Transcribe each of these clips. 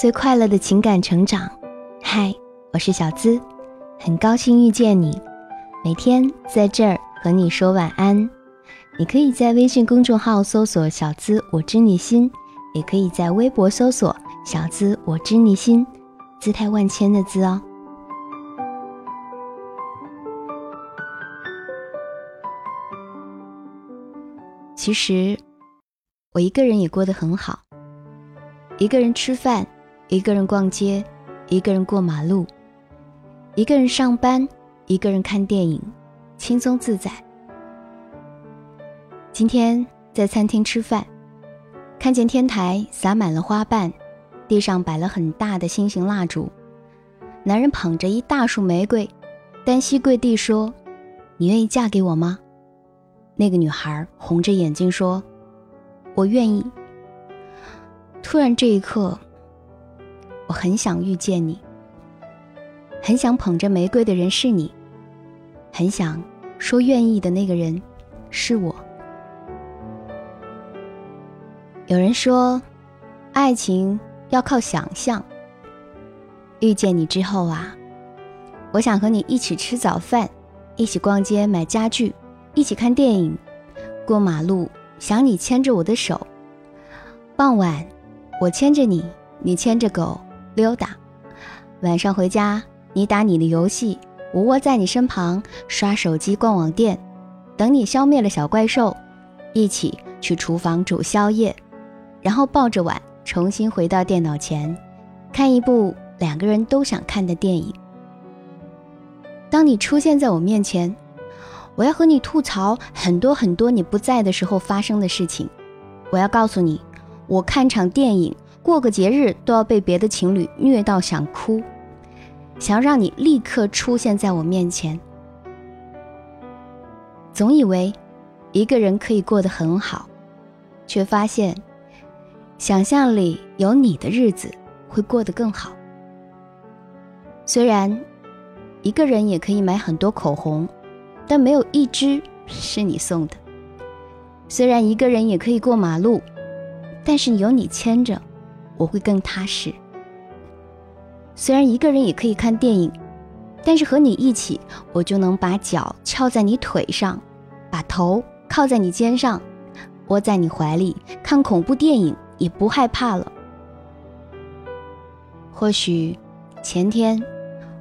最快乐的情感成长。嗨，我是小资，很高兴遇见你。每天在这儿和你说晚安。你可以在微信公众号搜索“小资我知你心”，也可以在微博搜索“小资我知你心”，姿态万千的“资”哦。其实，我一个人也过得很好。一个人吃饭，一个人逛街，一个人过马路，一个人上班，一个人看电影，轻松自在。今天在餐厅吃饭，看见天台洒满了花瓣，地上摆了很大的心形蜡烛。男人捧着一大束玫瑰，单膝跪地说：“你愿意嫁给我吗？”那个女孩红着眼睛说：“我愿意。”突然这一刻，我很想遇见你，很想捧着玫瑰的人是你，很想说愿意的那个人是我。有人说，爱情要靠想象。遇见你之后啊，我想和你一起吃早饭，一起逛街买家具，一起看电影，过马路，想你牵着我的手。傍晚，我牵着你，你牵着狗溜达。晚上回家，你打你的游戏，我窝在你身旁刷手机、逛网店，等你消灭了小怪兽，一起去厨房煮宵夜。然后抱着碗重新回到电脑前，看一部两个人都想看的电影。当你出现在我面前，我要和你吐槽很多很多你不在的时候发生的事情。我要告诉你，我看场电影、过个节日都要被别的情侣虐到想哭，想要让你立刻出现在我面前。总以为一个人可以过得很好，却发现。想象里有你的日子会过得更好。虽然一个人也可以买很多口红，但没有一支是你送的。虽然一个人也可以过马路，但是有你牵着，我会更踏实。虽然一个人也可以看电影，但是和你一起，我就能把脚翘在你腿上，把头靠在你肩上，窝在你怀里看恐怖电影。也不害怕了。或许前天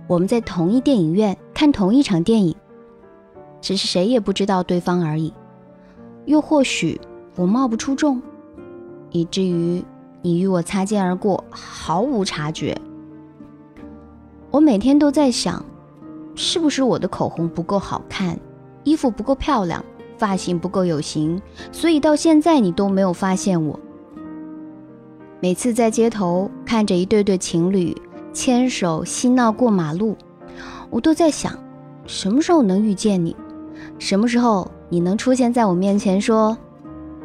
我们在同一电影院看同一场电影，只是谁也不知道对方而已。又或许我貌不出众，以至于你与我擦肩而过，毫无察觉。我每天都在想，是不是我的口红不够好看，衣服不够漂亮，发型不够有型，所以到现在你都没有发现我。每次在街头看着一对对情侣牵手嬉闹过马路，我都在想，什么时候能遇见你？什么时候你能出现在我面前，说：“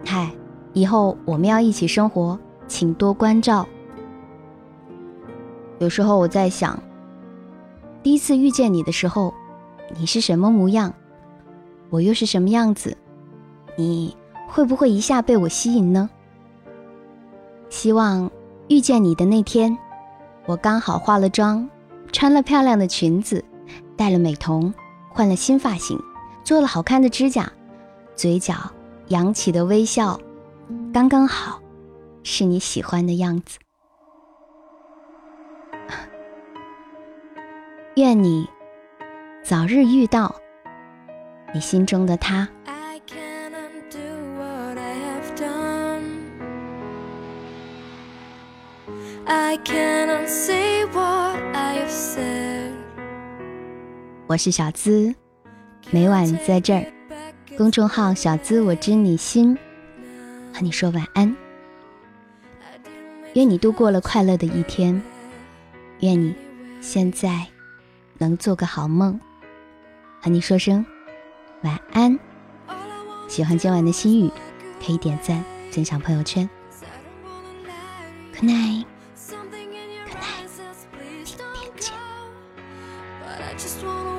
嗨，以后我们要一起生活，请多关照。”有时候我在想，第一次遇见你的时候，你是什么模样？我又是什么样子？你会不会一下被我吸引呢？希望遇见你的那天，我刚好化了妆，穿了漂亮的裙子，戴了美瞳，换了新发型，做了好看的指甲，嘴角扬起的微笑，刚刚好，是你喜欢的样子。愿你早日遇到你心中的他。我是小资，每晚在这儿，公众号“小资我知你心”，和你说晚安。愿你度过了快乐的一天，愿你现在能做个好梦，和你说声晚安。喜欢今晚的心语，可以点赞分享朋友圈。Good night。just want